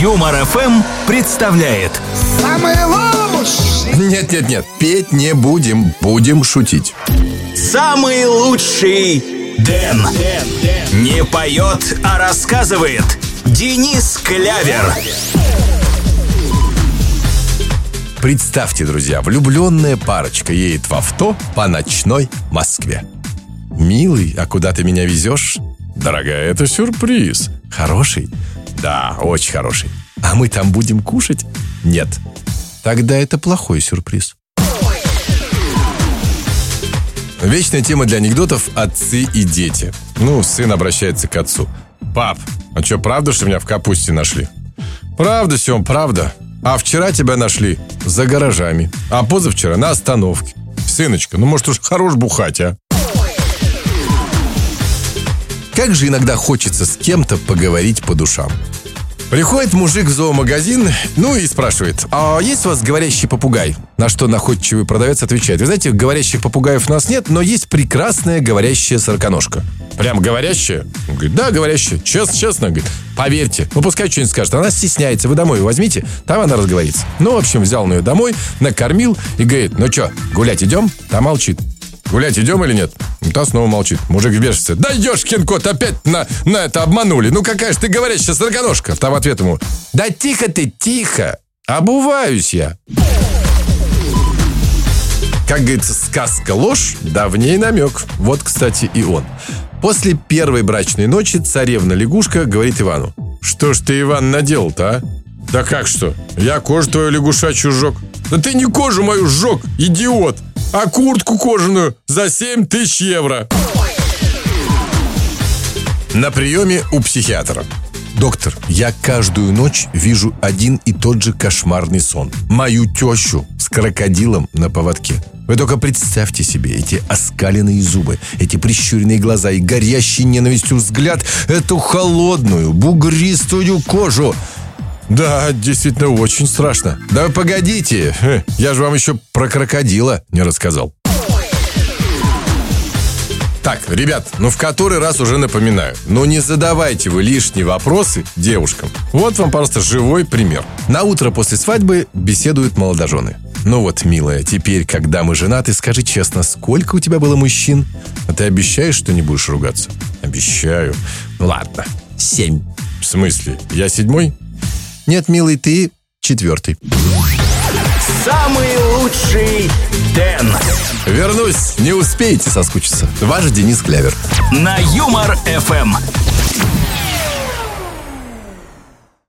Юмор ФМ представляет Самый лучший Нет-нет-нет, петь не будем, будем шутить. Самый лучший Дэн. Не поет, а рассказывает Денис Клявер. Представьте, друзья, влюбленная парочка едет в авто по ночной Москве. Милый, а куда ты меня везешь? Дорогая, это сюрприз. Хороший? Да, очень хороший. А мы там будем кушать? Нет. Тогда это плохой сюрприз. Вечная тема для анекдотов – отцы и дети. Ну, сын обращается к отцу. «Пап, а что, правда, что меня в капусте нашли?» «Правда, Сем, правда. А вчера тебя нашли за гаражами, а позавчера на остановке. Сыночка, ну может уж хорош бухать, а?» Как же иногда хочется с кем-то поговорить по душам. Приходит мужик в зоомагазин, ну и спрашивает, а есть у вас говорящий попугай? На что находчивый продавец отвечает, вы знаете, говорящих попугаев у нас нет, но есть прекрасная говорящая сороконожка. Прям говорящая? Он говорит, да, говорящая. Честно, честно. Говорит, поверьте. Ну, пускай что-нибудь скажет. Она стесняется. Вы домой возьмите, там она разговорится. Ну, в общем, взял он ее домой, накормил и говорит, ну что, гулять идем? Та молчит. Гулять идем или нет? Та снова молчит. Мужик в бешенстве. Да ешкин кот, опять на, на это обманули. Ну какая же ты говорящая сороконожка? Там ответ ему. Да тихо ты, тихо. Обуваюсь я. Как говорится, сказка ложь, давней намек. Вот, кстати, и он. После первой брачной ночи царевна-лягушка говорит Ивану. Что ж ты, Иван, наделал-то, а? Да как что? Я кожу твою лягушачью сжег. Да ты не кожу мою сжег, идиот, а куртку кожаную за 7 тысяч евро. На приеме у психиатра. Доктор, я каждую ночь вижу один и тот же кошмарный сон. Мою тещу с крокодилом на поводке. Вы только представьте себе эти оскаленные зубы, эти прищуренные глаза и горящий ненавистью взгляд, эту холодную, бугристую кожу. Да, действительно, очень страшно. Да погодите, я же вам еще про крокодила не рассказал. Так, ребят, ну в который раз уже напоминаю, ну не задавайте вы лишние вопросы девушкам. Вот вам просто живой пример. На утро после свадьбы беседуют молодожены. Ну вот, милая, теперь, когда мы женаты, скажи честно, сколько у тебя было мужчин? А ты обещаешь, что не будешь ругаться? Обещаю. Ну ладно, семь. В смысле, я седьмой? Нет, милый, ты четвертый. Самый лучший Дэн. Вернусь, не успеете соскучиться. Ваш Денис Клявер. На Юмор ФМ.